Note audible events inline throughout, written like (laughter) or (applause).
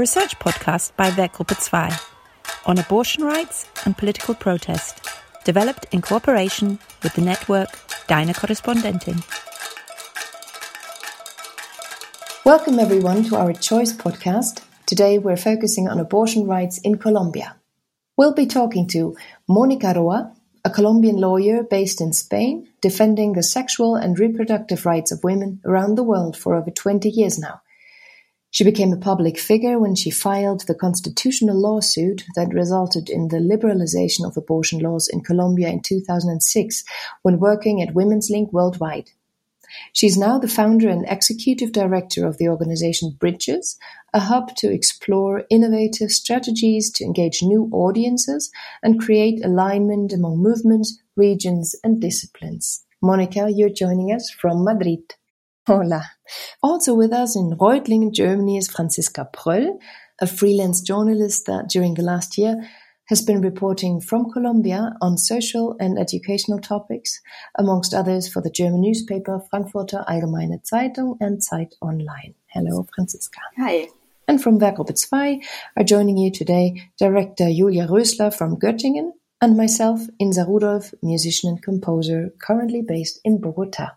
A research podcast by Werkgruppe 2 on abortion rights and political protest, developed in cooperation with the network Deine Korrespondentin. Welcome everyone to our Choice podcast. Today we're focusing on abortion rights in Colombia. We'll be talking to Monica Roa, a Colombian lawyer based in Spain, defending the sexual and reproductive rights of women around the world for over 20 years now. She became a public figure when she filed the constitutional lawsuit that resulted in the liberalization of abortion laws in Colombia in 2006 when working at Women's Link Worldwide. She is now the founder and executive director of the organization Bridges, a hub to explore innovative strategies to engage new audiences and create alignment among movements, regions, and disciplines. Monica, you're joining us from Madrid. Hola. Also with us in Reutlingen, Germany is Franziska Pröll, a freelance journalist that during the last year has been reporting from Colombia on social and educational topics, amongst others for the German newspaper Frankfurter Allgemeine Zeitung and Zeit Online. Hello, Franziska. Hi. And from Werkgruppe 2 are joining you today director Julia Rösler from Göttingen and myself, Insa Rudolph, musician and composer, currently based in Bogota.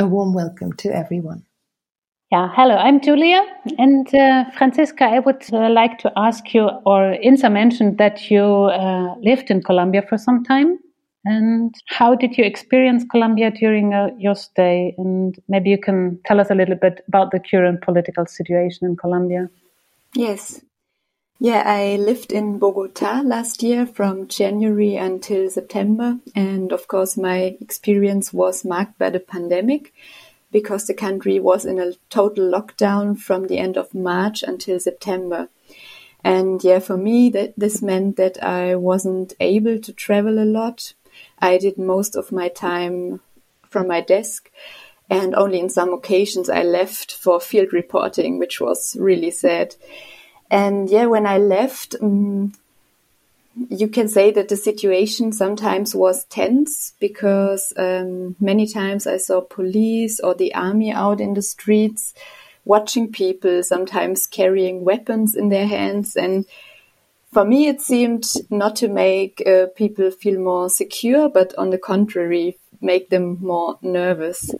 A warm welcome to everyone. Yeah, hello, I'm Julia. And uh, Franziska, I would uh, like to ask you, or Insa mentioned that you uh, lived in Colombia for some time. And how did you experience Colombia during uh, your stay? And maybe you can tell us a little bit about the current political situation in Colombia. Yes. Yeah, I lived in Bogota last year from January until September. And of course, my experience was marked by the pandemic because the country was in a total lockdown from the end of March until September. And yeah, for me, that this meant that I wasn't able to travel a lot. I did most of my time from my desk and only in some occasions I left for field reporting, which was really sad. And yeah, when I left, um, you can say that the situation sometimes was tense because um, many times I saw police or the army out in the streets watching people, sometimes carrying weapons in their hands. And for me, it seemed not to make uh, people feel more secure, but on the contrary, make them more nervous.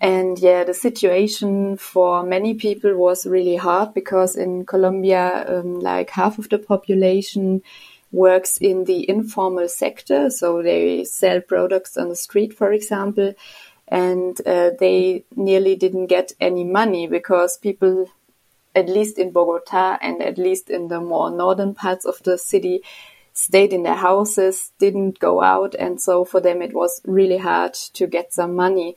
And yeah, the situation for many people was really hard because in Colombia, um, like half of the population works in the informal sector. So they sell products on the street, for example, and uh, they nearly didn't get any money because people, at least in Bogota and at least in the more northern parts of the city, stayed in their houses, didn't go out. And so for them, it was really hard to get some money.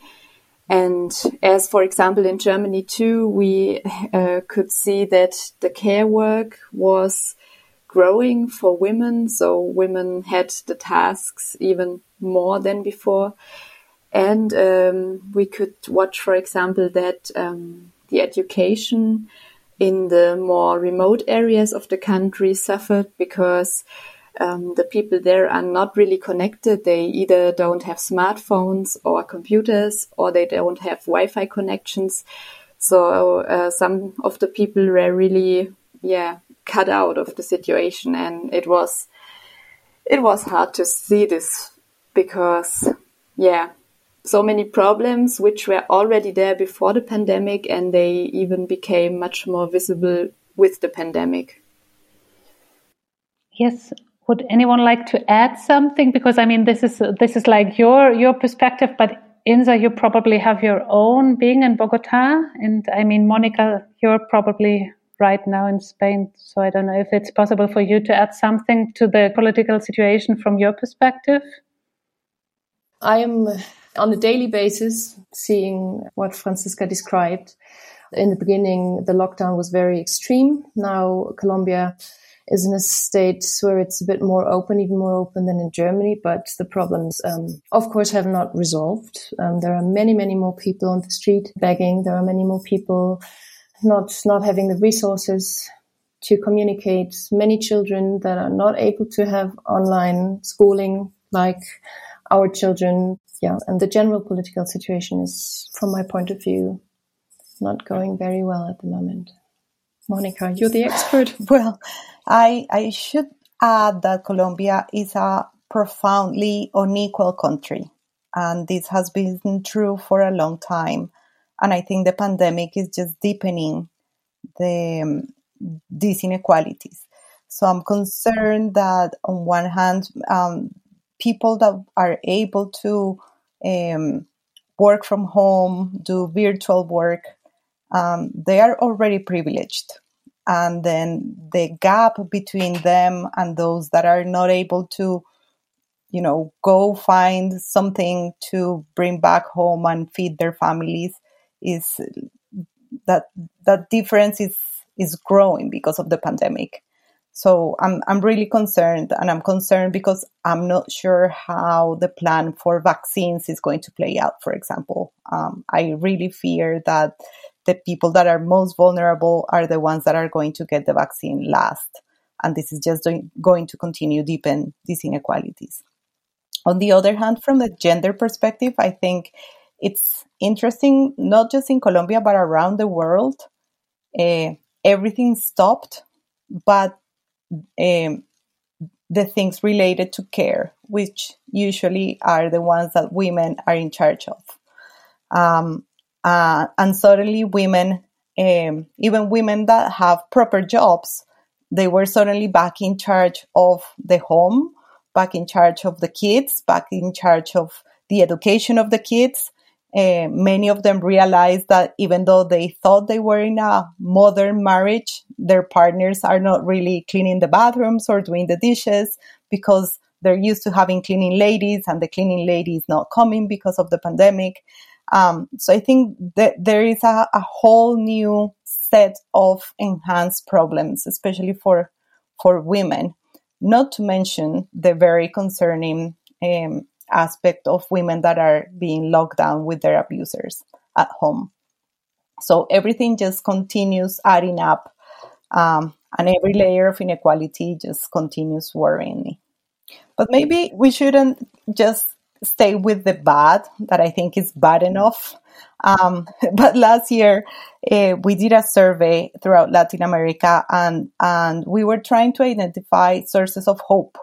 And as, for example, in Germany too, we uh, could see that the care work was growing for women. So women had the tasks even more than before. And um, we could watch, for example, that um, the education in the more remote areas of the country suffered because um, the people there are not really connected. They either don't have smartphones or computers, or they don't have Wi-Fi connections. So uh, some of the people were really, yeah, cut out of the situation and it was it was hard to see this because yeah so many problems which were already there before the pandemic and they even became much more visible with the pandemic yes would anyone like to add something because i mean this is this is like your your perspective but insa you probably have your own being in bogota and i mean monica you're probably right now in Spain. So I don't know if it's possible for you to add something to the political situation from your perspective. I am on a daily basis seeing what Franziska described. In the beginning, the lockdown was very extreme. Now Colombia is in a state where it's a bit more open, even more open than in Germany, but the problems, um, of course, have not resolved. Um, there are many, many more people on the street begging. There are many more people not not having the resources to communicate. Many children that are not able to have online schooling like our children. Yeah, and the general political situation is, from my point of view, not going very well at the moment. Monica, you're the expert. (laughs) well, I, I should add that Colombia is a profoundly unequal country. And this has been true for a long time. And I think the pandemic is just deepening the, um, these inequalities. So I'm concerned that on one hand, um, people that are able to um, work from home, do virtual work, um, they are already privileged. And then the gap between them and those that are not able to, you know, go find something to bring back home and feed their families is that that difference is is growing because of the pandemic. So I'm I'm really concerned, and I'm concerned because I'm not sure how the plan for vaccines is going to play out. For example, um, I really fear that the people that are most vulnerable are the ones that are going to get the vaccine last, and this is just going to continue deepen these inequalities. On the other hand, from the gender perspective, I think it's interesting not just in Colombia but around the world. Uh, everything stopped, but um, the things related to care, which usually are the ones that women are in charge of. Um, uh, and suddenly, women, um, even women that have proper jobs, they were suddenly back in charge of the home, back in charge of the kids, back in charge of the education of the kids. Uh, many of them realized that even though they thought they were in a modern marriage, their partners are not really cleaning the bathrooms or doing the dishes because they're used to having cleaning ladies and the cleaning lady is not coming because of the pandemic. Um, so I think that there is a, a, whole new set of enhanced problems, especially for for women. Not to mention the very concerning um, aspect of women that are being locked down with their abusers at home. So everything just continues adding up, um, and every layer of inequality just continues worrying me. But maybe we shouldn't just stay with the bad that I think is bad enough. Um, (laughs) but last year uh, we did a survey throughout Latin America, and and we were trying to identify sources of hope,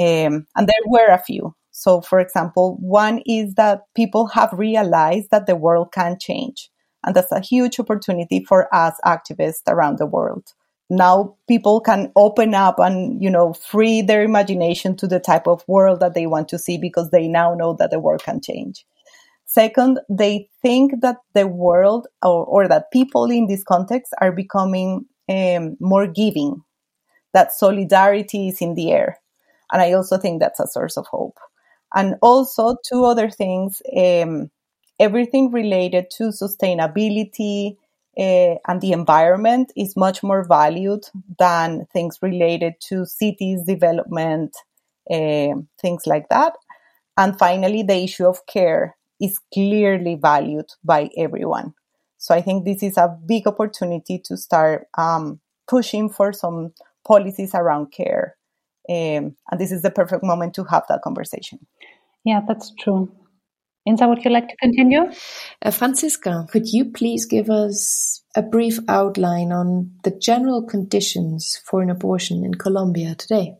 um, and there were a few. So, for example, one is that people have realized that the world can change. And that's a huge opportunity for us activists around the world. Now people can open up and, you know, free their imagination to the type of world that they want to see because they now know that the world can change. Second, they think that the world or, or that people in this context are becoming um, more giving, that solidarity is in the air. And I also think that's a source of hope. And also, two other things um, everything related to sustainability uh, and the environment is much more valued than things related to cities development, uh, things like that. And finally, the issue of care is clearly valued by everyone. So I think this is a big opportunity to start um, pushing for some policies around care um, and this is the perfect moment to have that conversation. Yeah, that's true. Insa, would you like to continue? Uh, Franziska, could you please give us a brief outline on the general conditions for an abortion in Colombia today?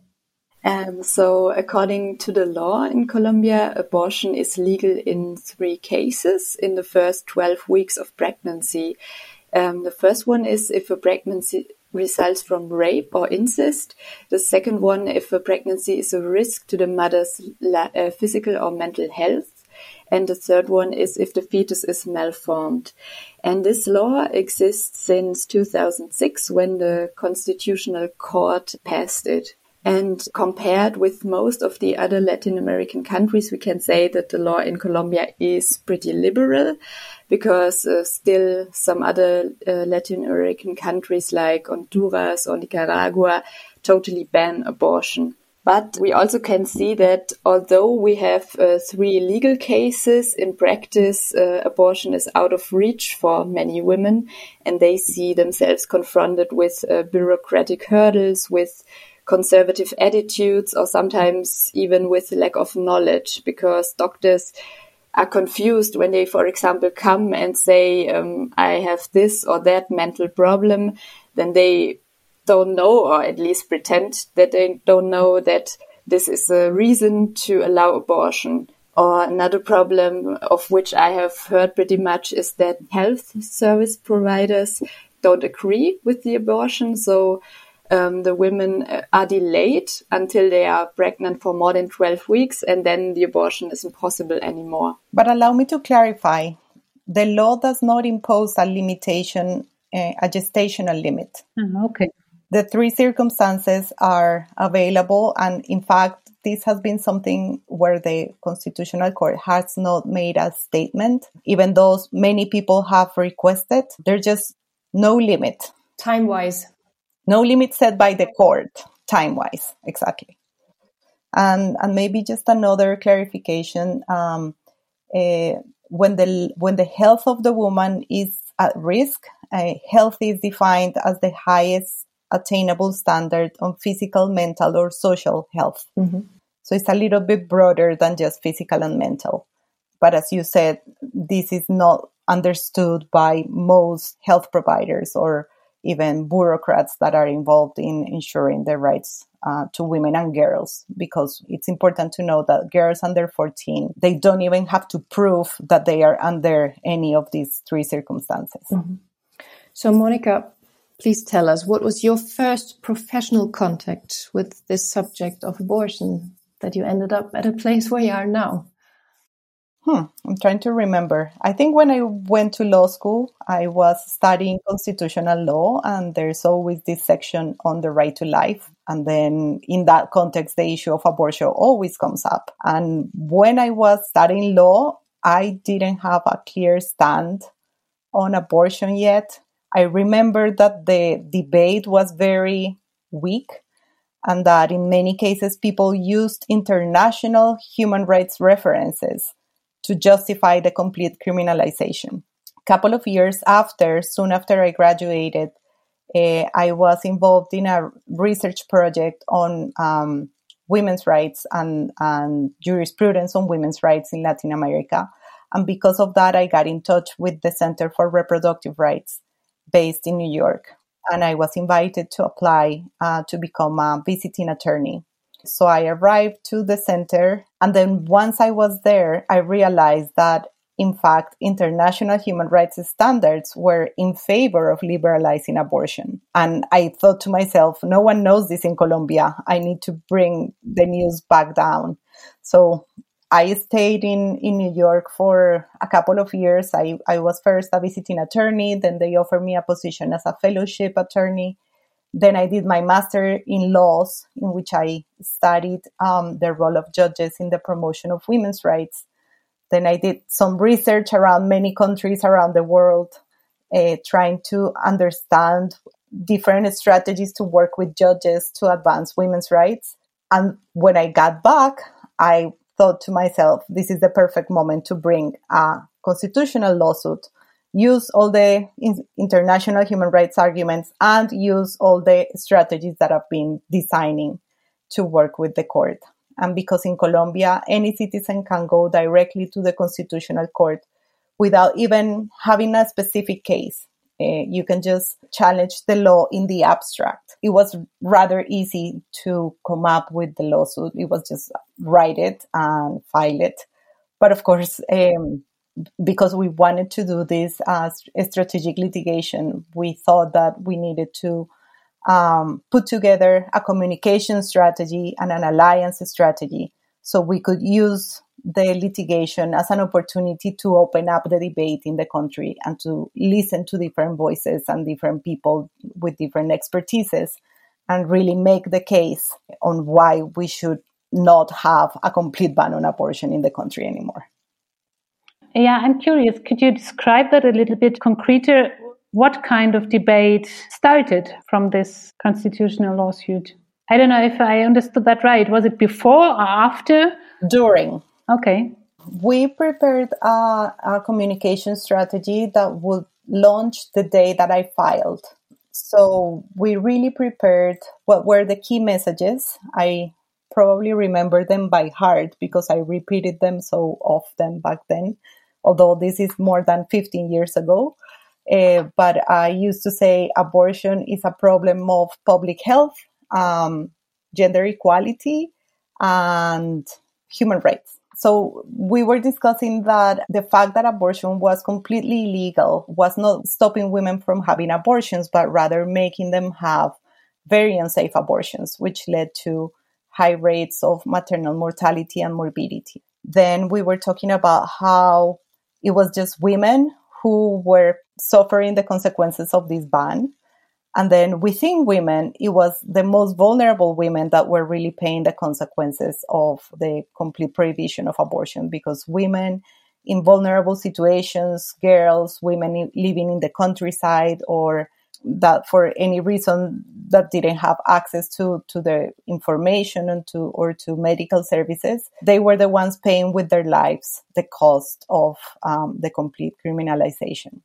Um, so, according to the law in Colombia, abortion is legal in three cases in the first 12 weeks of pregnancy. Um, the first one is if a pregnancy results from rape or incest. The second one, if a pregnancy is a risk to the mother's uh, physical or mental health. And the third one is if the fetus is malformed. And this law exists since 2006 when the Constitutional Court passed it. And compared with most of the other Latin American countries, we can say that the law in Colombia is pretty liberal because uh, still some other uh, Latin American countries like Honduras or Nicaragua totally ban abortion. But we also can see that although we have uh, three legal cases, in practice, uh, abortion is out of reach for many women and they see themselves confronted with uh, bureaucratic hurdles, with conservative attitudes or sometimes even with lack of knowledge because doctors are confused when they, for example, come and say, um, I have this or that mental problem. then they don't know, or at least pretend that they don't know that this is a reason to allow abortion. Or another problem of which I have heard pretty much is that health service providers don't agree with the abortion. So um, the women uh, are delayed until they are pregnant for more than 12 weeks, and then the abortion isn't possible anymore. But allow me to clarify the law does not impose a limitation, uh, a gestational limit. Mm, okay. The three circumstances are available, and in fact, this has been something where the Constitutional Court has not made a statement, even though many people have requested. There's just no limit. Time wise. No limit set by the court, time wise, exactly. And, and maybe just another clarification. Um, uh, when the when the health of the woman is at risk, uh, health is defined as the highest attainable standard on physical, mental, or social health. Mm-hmm. So it's a little bit broader than just physical and mental. But as you said, this is not understood by most health providers or even bureaucrats that are involved in ensuring the rights uh, to women and girls because it's important to know that girls under 14 they don't even have to prove that they are under any of these three circumstances mm-hmm. so monica please tell us what was your first professional contact with this subject of abortion that you ended up at a place where you are now Hmm, I'm trying to remember. I think when I went to law school, I was studying constitutional law, and there's always this section on the right to life. And then in that context, the issue of abortion always comes up. And when I was studying law, I didn't have a clear stand on abortion yet. I remember that the debate was very weak and that in many cases people used international human rights references to justify the complete criminalization. A couple of years after, soon after I graduated, uh, I was involved in a research project on um, women's rights and, and jurisprudence on women's rights in Latin America. And because of that, I got in touch with the Center for Reproductive Rights based in New York. And I was invited to apply uh, to become a visiting attorney so I arrived to the center. And then once I was there, I realized that in fact, international human rights standards were in favor of liberalizing abortion. And I thought to myself, no one knows this in Colombia. I need to bring the news back down. So I stayed in, in New York for a couple of years. I, I was first a visiting attorney, then they offered me a position as a fellowship attorney. Then I did my master in laws, in which I studied um, the role of judges in the promotion of women's rights. Then I did some research around many countries around the world, uh, trying to understand different strategies to work with judges to advance women's rights. And when I got back, I thought to myself, this is the perfect moment to bring a constitutional lawsuit use all the international human rights arguments and use all the strategies that I've been designing to work with the court. And because in Colombia, any citizen can go directly to the constitutional court without even having a specific case. Uh, you can just challenge the law in the abstract. It was rather easy to come up with the lawsuit. It was just write it and file it. But of course, um, because we wanted to do this as strategic litigation, we thought that we needed to um, put together a communication strategy and an alliance strategy so we could use the litigation as an opportunity to open up the debate in the country and to listen to different voices and different people with different expertises and really make the case on why we should not have a complete ban on abortion in the country anymore. Yeah, I'm curious. Could you describe that a little bit concreter? What kind of debate started from this constitutional lawsuit? I don't know if I understood that right. Was it before or after? During. Okay. We prepared a, a communication strategy that would launch the day that I filed. So we really prepared what were the key messages. I probably remember them by heart because I repeated them so often back then although this is more than 15 years ago. Uh, but I used to say abortion is a problem of public health, um, gender equality, and human rights. So we were discussing that the fact that abortion was completely illegal was not stopping women from having abortions, but rather making them have very unsafe abortions, which led to high rates of maternal mortality and morbidity. Then we were talking about how it was just women who were suffering the consequences of this ban. And then within women, it was the most vulnerable women that were really paying the consequences of the complete prohibition of abortion because women in vulnerable situations, girls, women living in the countryside or that for any reason that didn't have access to to the information and to or to medical services they were the ones paying with their lives the cost of um, the complete criminalization.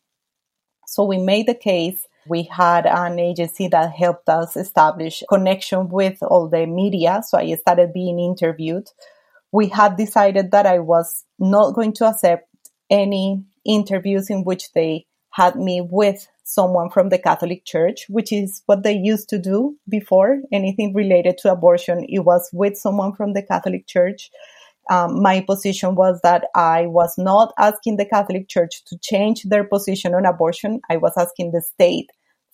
So we made the case we had an agency that helped us establish connection with all the media. So I started being interviewed. We had decided that I was not going to accept any interviews in which they had me with someone from the Catholic Church, which is what they used to do before anything related to abortion. It was with someone from the Catholic Church um, my position was that I was not asking the Catholic Church to change their position on abortion. I was asking the state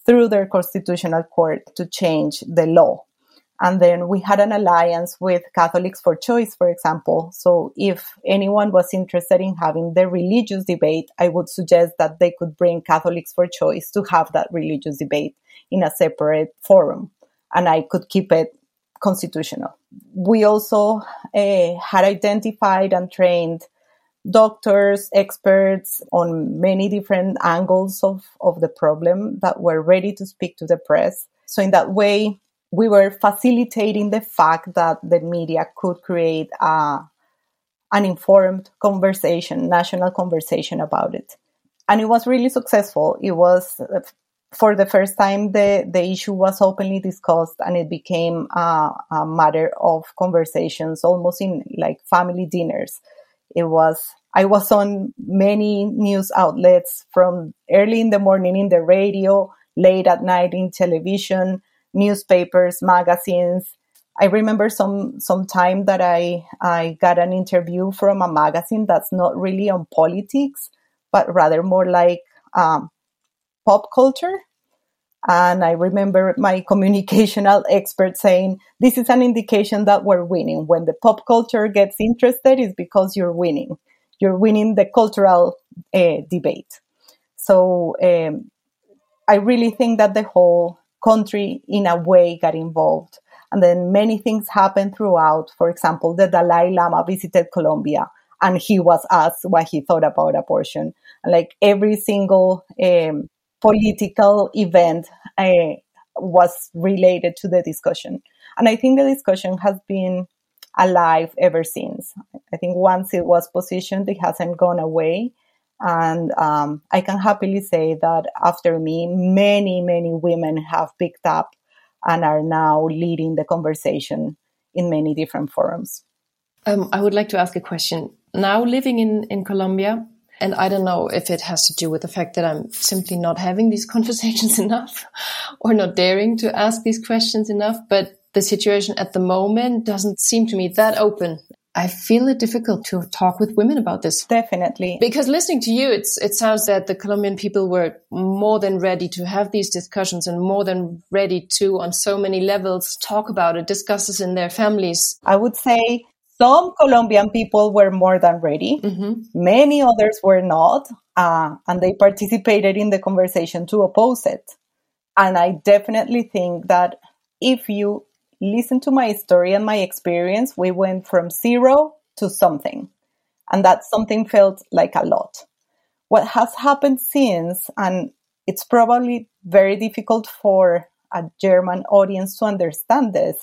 through their constitutional court to change the law. And then we had an alliance with Catholics for Choice, for example. So if anyone was interested in having the religious debate, I would suggest that they could bring Catholics for Choice to have that religious debate in a separate forum. And I could keep it constitutional. We also uh, had identified and trained doctors, experts on many different angles of, of the problem that were ready to speak to the press. So in that way, we were facilitating the fact that the media could create a, an informed conversation, national conversation about it. And it was really successful. It was for the first time, the, the issue was openly discussed and it became a, a matter of conversations almost in like family dinners. It was, I was on many news outlets from early in the morning in the radio, late at night in television, newspapers, magazines. I remember some some time that I I got an interview from a magazine that's not really on politics, but rather more like um, pop culture. And I remember my communicational (laughs) expert saying, this is an indication that we're winning. When the pop culture gets interested, it's because you're winning. You're winning the cultural uh, debate. So um, I really think that the whole country, in a way, got involved. And then many things happened throughout. For example, the Dalai Lama visited Colombia and he was asked what he thought about abortion. Like every single um, political event uh, was related to the discussion. And I think the discussion has been alive ever since. I think once it was positioned, it hasn't gone away. And um, I can happily say that after me, many, many women have picked up and are now leading the conversation in many different forums. Um, I would like to ask a question. Now living in, in Colombia, and I don't know if it has to do with the fact that I'm simply not having these (laughs) conversations enough or not daring to ask these questions enough. But the situation at the moment doesn't seem to me that open. I feel it difficult to talk with women about this. Definitely. Because listening to you, it's, it sounds that the Colombian people were more than ready to have these discussions and more than ready to, on so many levels, talk about it, discuss this in their families. I would say some Colombian people were more than ready. Mm-hmm. Many others were not. Uh, and they participated in the conversation to oppose it. And I definitely think that if you listen to my story and my experience, we went from zero to something. And that something felt like a lot. What has happened since, and it's probably very difficult for a German audience to understand this,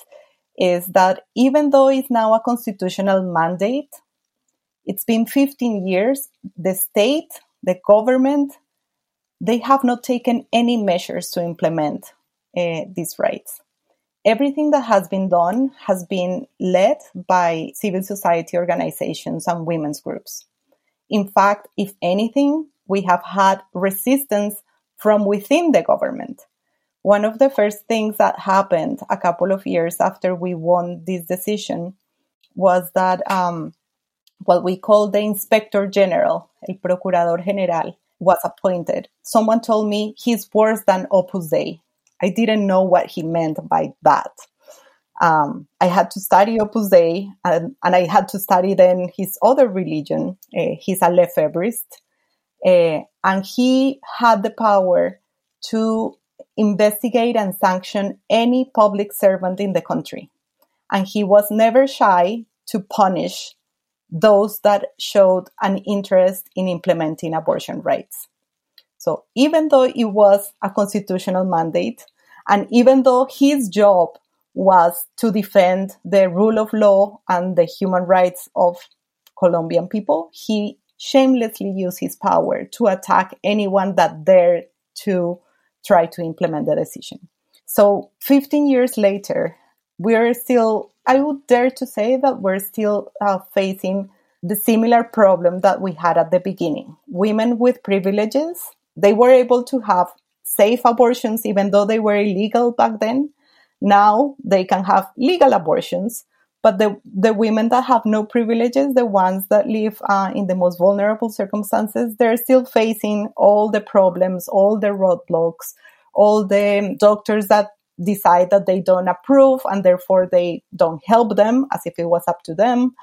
is that even though it's now a constitutional mandate, it's been 15 years, the state, the government, they have not taken any measures to implement uh, these rights. Everything that has been done has been led by civil society organizations and women's groups. In fact, if anything, we have had resistance from within the government. One of the first things that happened a couple of years after we won this decision was that um, what we call the Inspector General, el Procurador General, was appointed. Someone told me he's worse than Opus Dei. I didn't know what he meant by that. Um, I had to study Opus Dei, and, and, I had to study then his other religion. Uh, he's a Lefebvrist, uh, and he had the power to investigate and sanction any public servant in the country. And he was never shy to punish those that showed an interest in implementing abortion rights. So even though it was a constitutional mandate, and even though his job was to defend the rule of law and the human rights of Colombian people, he shamelessly used his power to attack anyone that dared to try to implement the decision. So 15 years later, we're still, I would dare to say that we're still uh, facing the similar problem that we had at the beginning. Women with privileges, they were able to have safe abortions even though they were illegal back then. Now they can have legal abortions, but the, the women that have no privileges, the ones that live uh, in the most vulnerable circumstances, they're still facing all the problems, all the roadblocks, all the doctors that decide that they don't approve and therefore they don't help them as if it was up to them.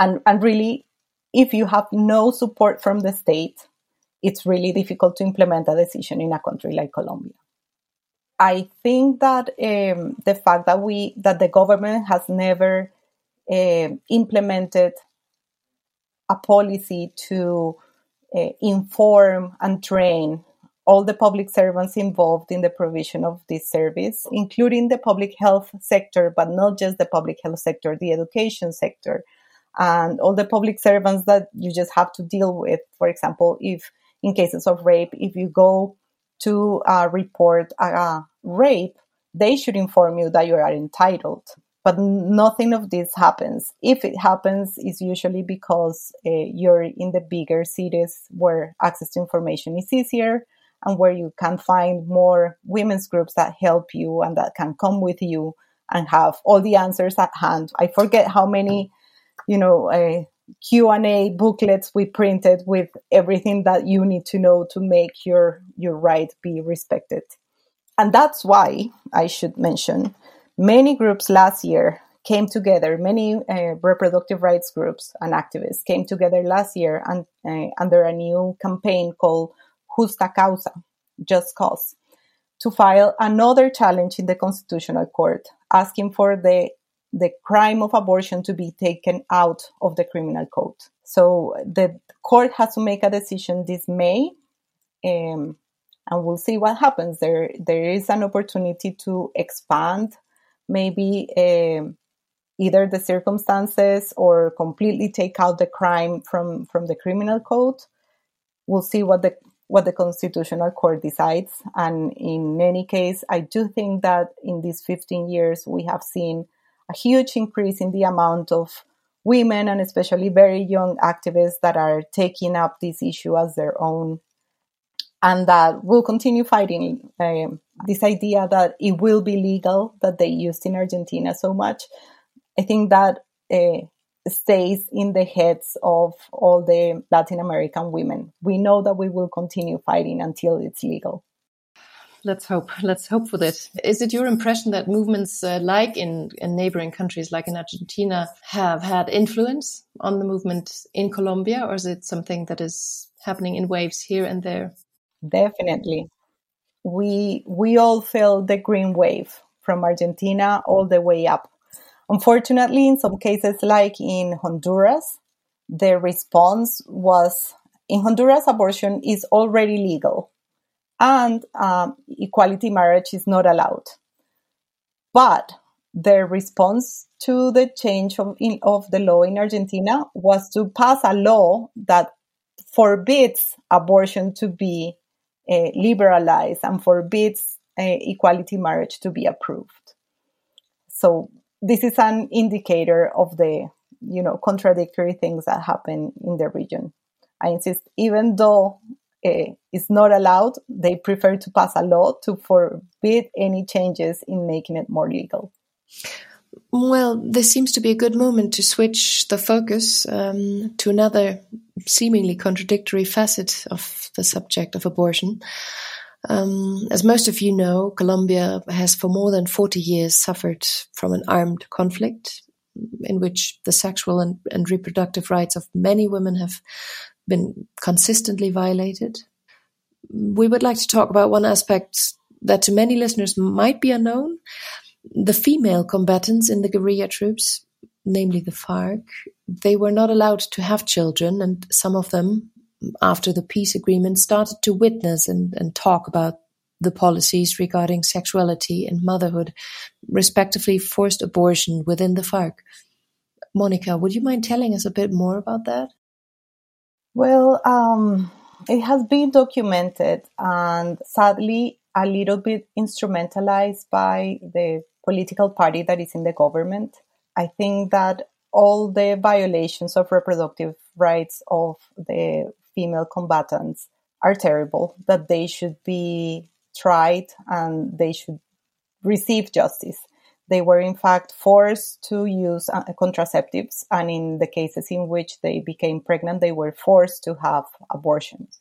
And, and really, if you have no support from the state, it's really difficult to implement a decision in a country like Colombia. I think that um, the fact that we that the government has never uh, implemented a policy to uh, inform and train all the public servants involved in the provision of this service, including the public health sector, but not just the public health sector, the education sector, and all the public servants that you just have to deal with. For example, if in cases of rape, if you go to uh, report a rape, they should inform you that you are entitled. But nothing of this happens. If it happens, it's usually because uh, you're in the bigger cities where access to information is easier and where you can find more women's groups that help you and that can come with you and have all the answers at hand. I forget how many, you know, uh, Q&A booklets we printed with everything that you need to know to make your your right be respected. And that's why I should mention many groups last year came together, many uh, reproductive rights groups and activists came together last year and, uh, under a new campaign called Justa Causa, Just Cause, to file another challenge in the Constitutional Court asking for the the crime of abortion to be taken out of the criminal code. So the court has to make a decision this May, um, and we'll see what happens. There, there is an opportunity to expand, maybe um, either the circumstances or completely take out the crime from from the criminal code. We'll see what the what the constitutional court decides. And in any case, I do think that in these 15 years we have seen a huge increase in the amount of women and especially very young activists that are taking up this issue as their own and that we will continue fighting um, this idea that it will be legal that they used in Argentina so much. I think that uh, stays in the heads of all the Latin American women. We know that we will continue fighting until it's legal let's hope. Let's hope for this. Is it your impression that movements uh, like in, in neighboring countries, like in Argentina, have had influence on the movement in Colombia, or is it something that is happening in waves here and there? Definitely. We we all felt the green wave from Argentina all the way up. Unfortunately, in some cases, like in Honduras, the response was in Honduras, abortion is already legal and um, equality marriage is not allowed. But the response to the change of, in, of the law in Argentina was to pass a law that forbids abortion to be uh, liberalized and forbids uh, equality marriage to be approved. So this is an indicator of the you know contradictory things that happen in the region. I insist, even though uh, is not allowed. They prefer to pass a law to forbid any changes in making it more legal. Well, this seems to be a good moment to switch the focus um, to another seemingly contradictory facet of the subject of abortion. Um, as most of you know, Colombia has for more than 40 years suffered from an armed conflict in which the sexual and, and reproductive rights of many women have been consistently violated. We would like to talk about one aspect that to many listeners might be unknown. The female combatants in the guerrilla troops, namely the FARC, they were not allowed to have children, and some of them, after the peace agreement, started to witness and, and talk about the policies regarding sexuality and motherhood, respectively forced abortion within the FARC. Monica, would you mind telling us a bit more about that? Well, um, it has been documented and sadly a little bit instrumentalized by the political party that is in the government. I think that all the violations of reproductive rights of the female combatants are terrible, that they should be tried and they should receive justice. They were in fact forced to use uh, contraceptives, and in the cases in which they became pregnant, they were forced to have abortions.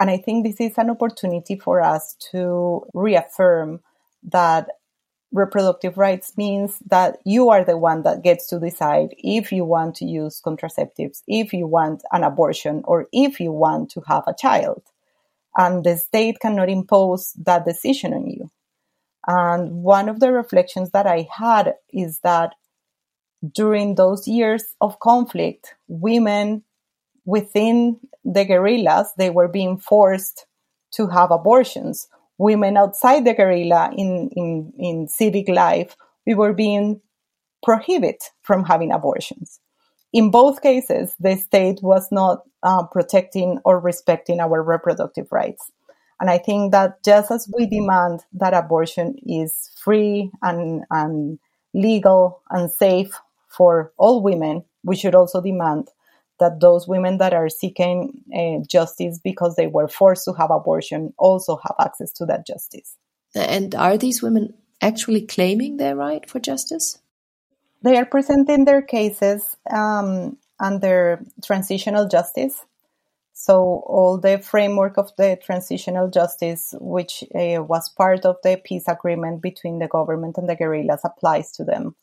And I think this is an opportunity for us to reaffirm that reproductive rights means that you are the one that gets to decide if you want to use contraceptives, if you want an abortion, or if you want to have a child. And the state cannot impose that decision on you. And one of the reflections that I had is that during those years of conflict, women within the guerrillas, they were being forced to have abortions. Women outside the guerrilla in, in, in civic life, we were being prohibited from having abortions. In both cases, the state was not uh, protecting or respecting our reproductive rights. And I think that just as we demand that abortion is free and, and legal and safe for all women, we should also demand that those women that are seeking uh, justice because they were forced to have abortion also have access to that justice. And are these women actually claiming their right for justice? They are presenting their cases um, under transitional justice. So all the framework of the transitional justice, which uh, was part of the peace agreement between the government and the guerrillas, applies to them.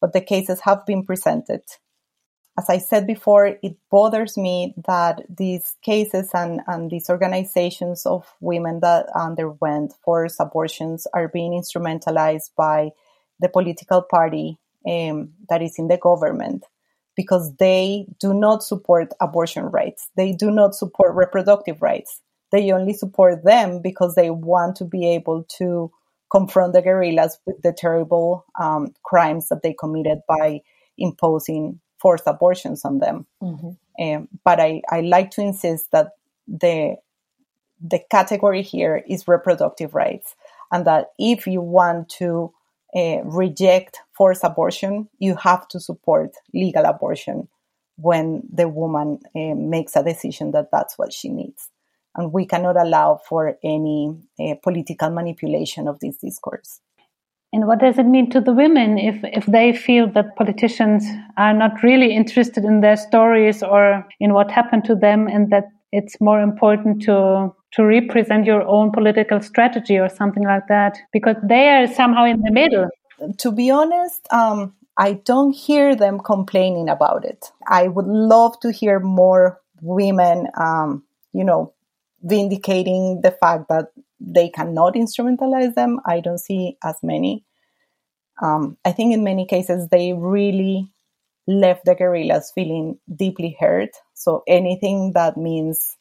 But the cases have been presented. As I said before, it bothers me that these cases and, and these organizations of women that underwent forced abortions are being instrumentalized by the political party um, that is in the government because they do not support abortion rights. They do not support reproductive rights. They only support them because they want to be able to confront the guerrillas with the terrible um, crimes that they committed by imposing forced abortions on them. Mm-hmm. Um, but I, I like to insist that the the category here is reproductive rights, and that if you want to uh, reject forced abortion, you have to support legal abortion when the woman uh, makes a decision that that's what she needs. And we cannot allow for any uh, political manipulation of this discourse. And what does it mean to the women if, if they feel that politicians are not really interested in their stories or in what happened to them and that it's more important to to represent your own political strategy or something like that? Because they are somehow in the middle. To be honest um, i don't hear them complaining about it. I would love to hear more women um, you know vindicating the fact that they cannot instrumentalize them. I don't see as many. Um, i think in many cases they really left the guerrillas feeling deeply hurt. So anything that means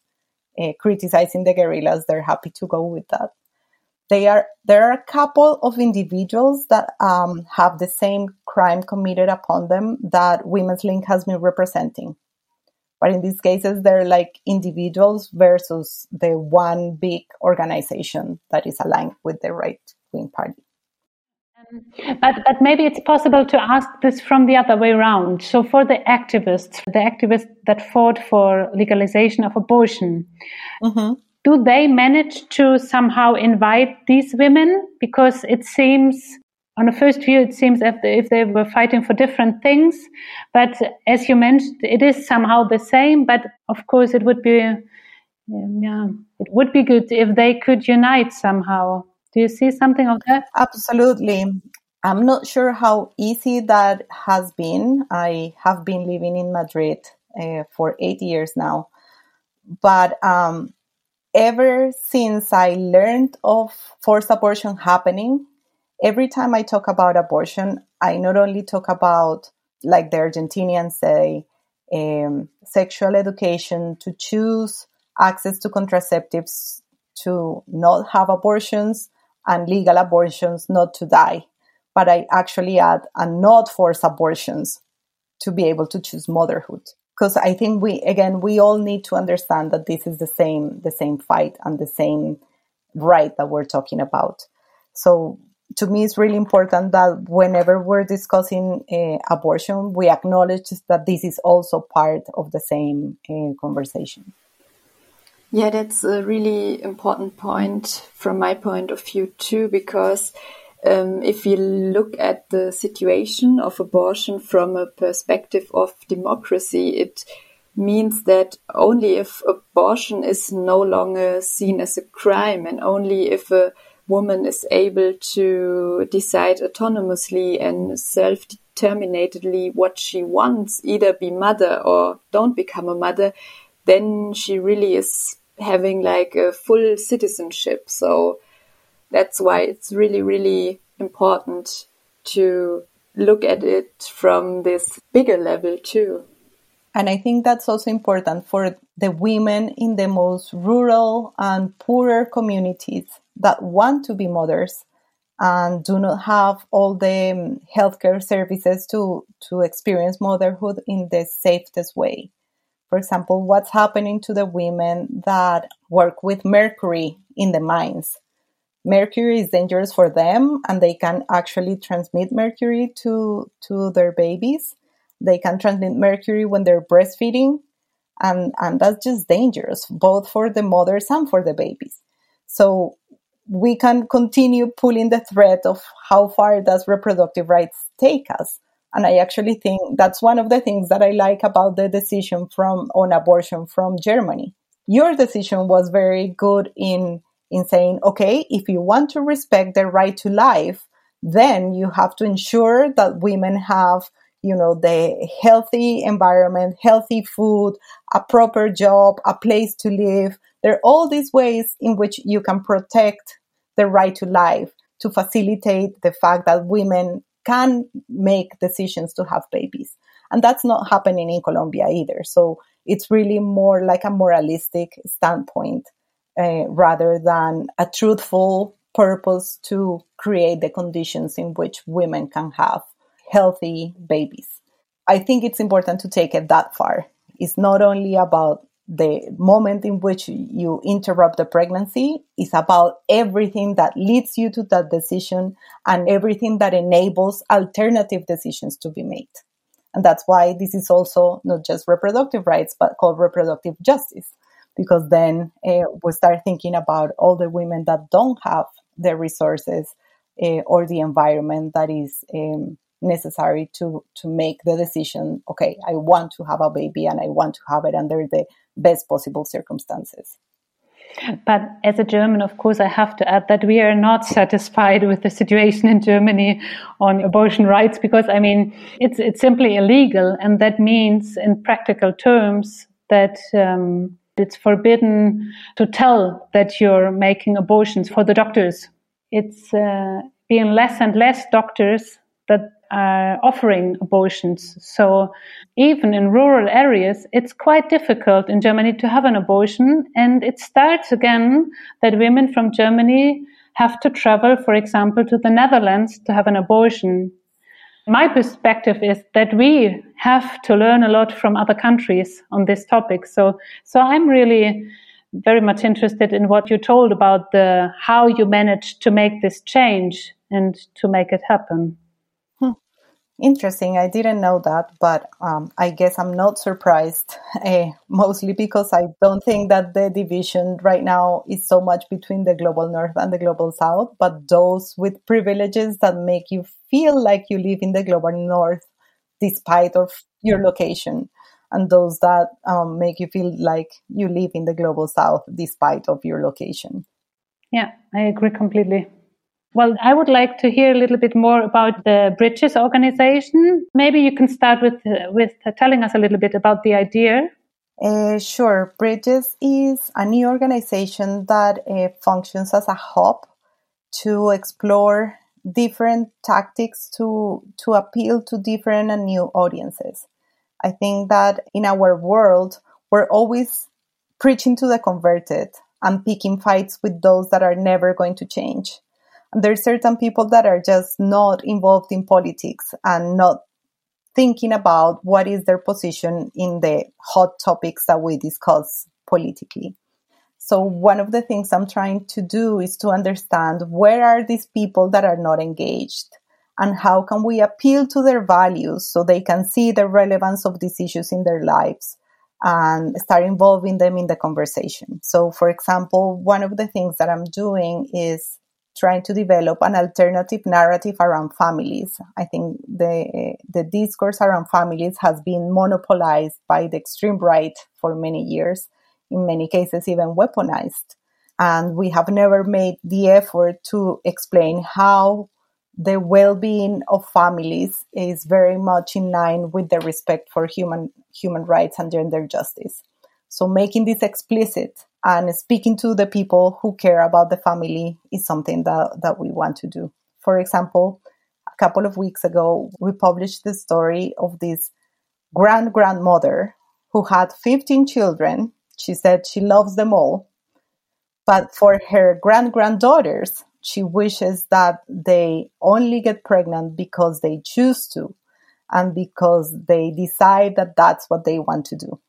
uh, criticizing the guerrillas, they're happy to go with that. They are there are a couple of individuals that um, have the same crime committed upon them that Women's Link has been representing, but in these cases they're like individuals versus the one big organization that is aligned with the right wing party. But, but maybe it's possible to ask this from the other way around. So, for the activists, the activists that fought for legalization of abortion, mm-hmm. do they manage to somehow invite these women? Because it seems, on a first view, it seems if they were fighting for different things. But as you mentioned, it is somehow the same. But of course, it would be, yeah, it would be good if they could unite somehow. Do you see something of that? Absolutely. I'm not sure how easy that has been. I have been living in Madrid uh, for eight years now. But um, ever since I learned of forced abortion happening, every time I talk about abortion, I not only talk about, like the Argentinians say, um, sexual education to choose access to contraceptives to not have abortions and legal abortions not to die, but I actually add a not forced abortions to be able to choose motherhood. Because I think we again we all need to understand that this is the same the same fight and the same right that we're talking about. So to me, it's really important that whenever we're discussing uh, abortion, we acknowledge that this is also part of the same uh, conversation. Yeah, that's a really important point from my point of view too, because um, if we look at the situation of abortion from a perspective of democracy, it means that only if abortion is no longer seen as a crime and only if a woman is able to decide autonomously and self-determinately what she wants, either be mother or don't become a mother, then she really is having like a full citizenship. So that's why it's really, really important to look at it from this bigger level too. And I think that's also important for the women in the most rural and poorer communities that want to be mothers and do not have all the um, healthcare services to, to experience motherhood in the safest way. For example, what's happening to the women that work with mercury in the mines. Mercury is dangerous for them and they can actually transmit mercury to, to their babies. They can transmit mercury when they're breastfeeding and, and that's just dangerous, both for the mothers and for the babies. So we can continue pulling the thread of how far does reproductive rights take us. And I actually think that's one of the things that I like about the decision from on abortion from Germany. Your decision was very good in in saying, okay, if you want to respect the right to life, then you have to ensure that women have, you know, the healthy environment, healthy food, a proper job, a place to live. There are all these ways in which you can protect the right to life to facilitate the fact that women can make decisions to have babies. And that's not happening in Colombia either. So it's really more like a moralistic standpoint uh, rather than a truthful purpose to create the conditions in which women can have healthy babies. I think it's important to take it that far. It's not only about the moment in which you interrupt the pregnancy is about everything that leads you to that decision and everything that enables alternative decisions to be made. And that's why this is also not just reproductive rights, but called reproductive justice. Because then uh, we start thinking about all the women that don't have the resources uh, or the environment that is um, necessary to to make the decision okay i want to have a baby and i want to have it under the best possible circumstances. But as a German, of course, I have to add that we are not satisfied with the situation in Germany on abortion rights because, I mean, it's, it's simply illegal. And that means, in practical terms, that um, it's forbidden to tell that you're making abortions for the doctors. It's uh, being less and less doctors that are offering abortions. So even in rural areas, it's quite difficult in Germany to have an abortion. And it starts again that women from Germany have to travel, for example, to the Netherlands to have an abortion. My perspective is that we have to learn a lot from other countries on this topic. So, so I'm really very much interested in what you told about the how you managed to make this change and to make it happen. Interesting. I didn't know that, but um, I guess I'm not surprised, uh, (laughs) mostly because I don't think that the division right now is so much between the global north and the global south, but those with privileges that make you feel like you live in the global north despite of your location, and those that um, make you feel like you live in the global south despite of your location. Yeah, I agree completely. Well, I would like to hear a little bit more about the Bridges organization. Maybe you can start with with telling us a little bit about the idea. Uh, sure. Bridges is a new organization that uh, functions as a hub to explore different tactics to to appeal to different and new audiences. I think that in our world, we're always preaching to the converted and picking fights with those that are never going to change there's certain people that are just not involved in politics and not thinking about what is their position in the hot topics that we discuss politically. So one of the things I'm trying to do is to understand where are these people that are not engaged and how can we appeal to their values so they can see the relevance of these issues in their lives and start involving them in the conversation. So for example, one of the things that I'm doing is trying to develop an alternative narrative around families. I think the the discourse around families has been monopolized by the extreme right for many years, in many cases even weaponized. And we have never made the effort to explain how the well-being of families is very much in line with the respect for human human rights and gender justice. So making this explicit and speaking to the people who care about the family is something that, that we want to do. For example, a couple of weeks ago, we published the story of this grand grandmother who had 15 children. She said she loves them all. But for her grand granddaughters, she wishes that they only get pregnant because they choose to and because they decide that that's what they want to do.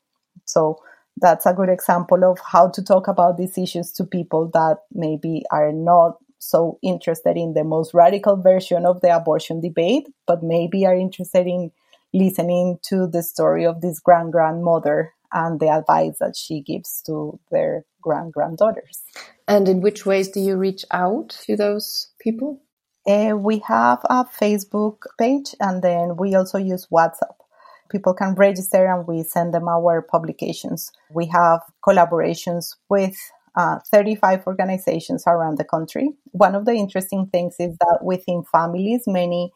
So that's a good example of how to talk about these issues to people that maybe are not so interested in the most radical version of the abortion debate, but maybe are interested in listening to the story of this grand grandmother and the advice that she gives to their grand granddaughters. And in which ways do you reach out to those people? Uh, we have a Facebook page and then we also use WhatsApp people can register and we send them our publications. We have collaborations with uh, 35 organizations around the country. One of the interesting things is that within families, many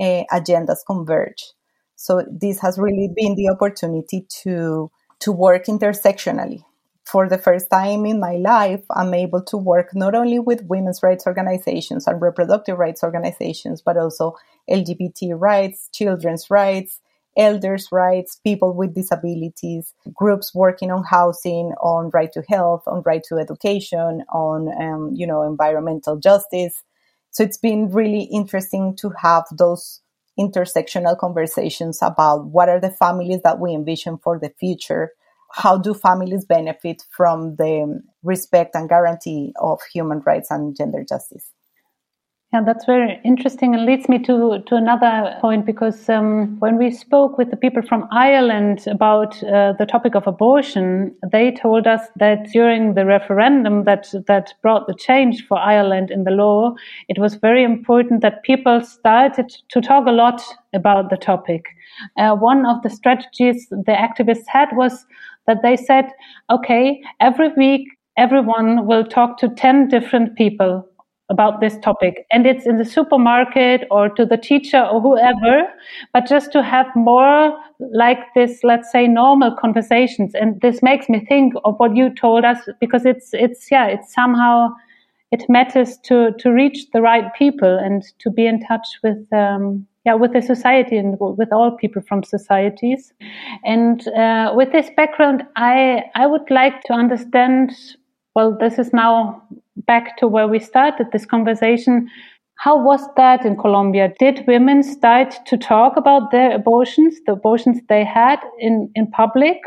uh, agendas converge. So this has really been the opportunity to to work intersectionally. For the first time in my life, I'm able to work not only with women's rights organizations and reproductive rights organizations, but also LGBT rights, children's rights, elders' rights, people with disabilities, groups working on housing, on right to health, on right to education, on um, you know environmental justice. So it's been really interesting to have those intersectional conversations about what are the families that we envision for the future. How do families benefit from the respect and guarantee of human rights and gender justice? Yeah, that's very interesting and leads me to, to another point because um, when we spoke with the people from Ireland about uh, the topic of abortion, they told us that during the referendum that, that brought the change for Ireland in the law, it was very important that people started to talk a lot about the topic. Uh, one of the strategies the activists had was that they said, okay, every week everyone will talk to 10 different people about this topic. And it's in the supermarket or to the teacher or whoever but just to have more like this let's say normal conversations. And this makes me think of what you told us because it's it's yeah it's somehow it matters to to reach the right people and to be in touch with um, yeah with the society and with all people from societies. And uh, with this background i i would like to understand well this is now back to where we started this conversation. How was that in Colombia? Did women start to talk about their abortions, the abortions they had in, in public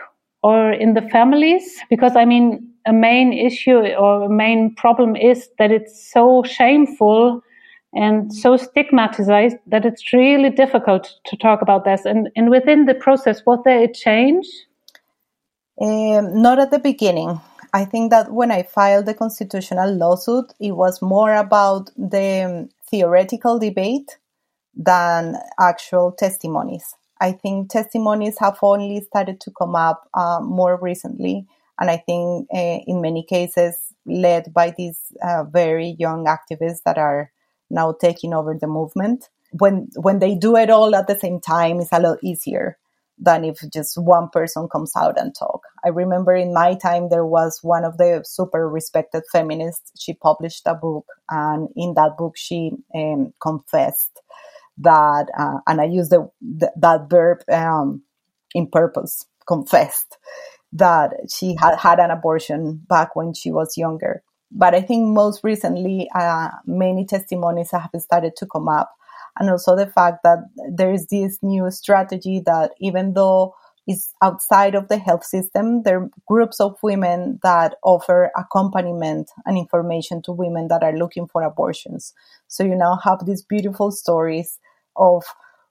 or in the families? Because I mean, a main issue or a main problem is that it's so shameful and so stigmatized that it's really difficult to talk about this. And, and within the process, was there a change? Um, not at the beginning. I think that when I filed the constitutional lawsuit, it was more about the um, theoretical debate than actual testimonies. I think testimonies have only started to come up uh, more recently, and I think uh, in many cases led by these uh, very young activists that are now taking over the movement. When when they do it all at the same time, it's a lot easier than if just one person comes out and talk. I remember in my time there was one of the super respected feminists. She published a book, and in that book she um, confessed that, uh, and I use the, the that verb um, in purpose, confessed that she had had an abortion back when she was younger. But I think most recently, uh, many testimonies have started to come up. And also the fact that there is this new strategy that even though it's outside of the health system, there are groups of women that offer accompaniment and information to women that are looking for abortions. So you now have these beautiful stories of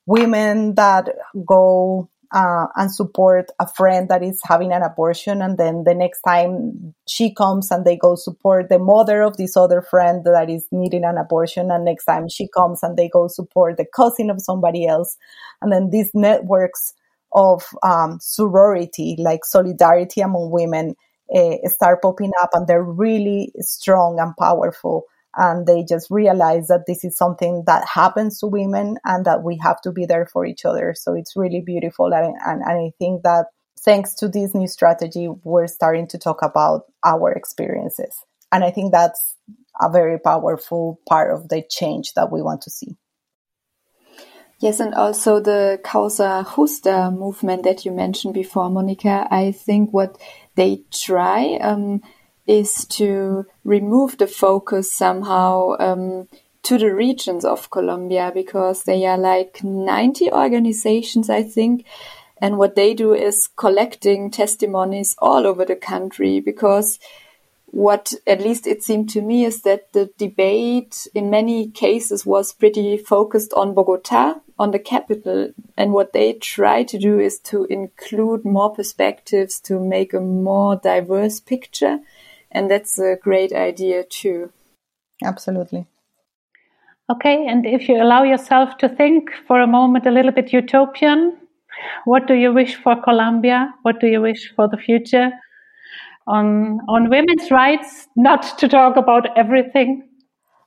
women that go uh, and support a friend that is having an abortion. And then the next time she comes and they go support the mother of this other friend that is needing an abortion. And next time she comes and they go support the cousin of somebody else. And then these networks of um, sorority, like solidarity among women, uh, start popping up and they're really strong and powerful and they just realize that this is something that happens to women and that we have to be there for each other. So it's really beautiful. And, and, and I think that thanks to this new strategy, we're starting to talk about our experiences. And I think that's a very powerful part of the change that we want to see. Yes, and also the Causa Justa movement that you mentioned before, Monica. I think what they try um, is to remove the focus somehow um, to the regions of Colombia because they are like 90 organizations, I think. And what they do is collecting testimonies all over the country because what at least it seemed to me is that the debate in many cases was pretty focused on Bogota, on the capital. And what they try to do is to include more perspectives to make a more diverse picture and that's a great idea too. Absolutely. Okay, and if you allow yourself to think for a moment a little bit utopian, what do you wish for Colombia? What do you wish for the future? On on women's rights, not to talk about everything.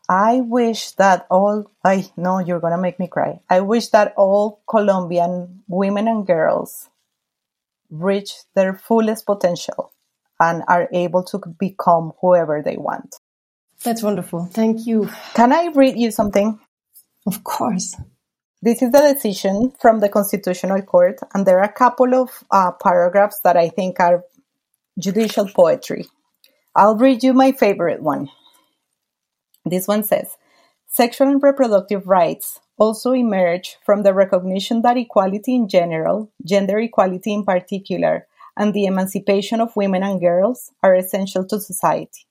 I wish that all I know you're gonna make me cry. I wish that all Colombian women and girls reach their fullest potential and are able to become whoever they want. That's wonderful. Thank you. Can I read you something? Of course. This is the decision from the Constitutional Court, and there are a couple of uh, paragraphs that I think are judicial poetry. I'll read you my favorite one. This one says Sexual and reproductive rights also emerge from the recognition that equality in general, gender equality in particular, and the emancipation of women and girls are essential to society.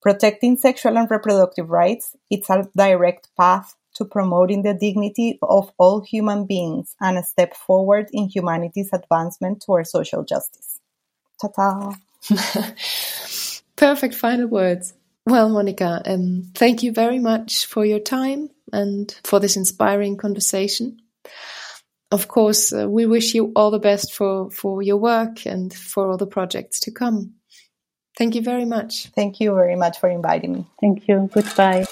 Protecting sexual and reproductive rights is a direct path to promoting the dignity of all human beings and a step forward in humanity's advancement towards social justice. Ta-ta! (laughs) Perfect final words. Well, Monica, um, thank you very much for your time and for this inspiring conversation of course, uh, we wish you all the best for, for your work and for all the projects to come. Thank you very much. Thank you very much for inviting me. Thank you. Goodbye.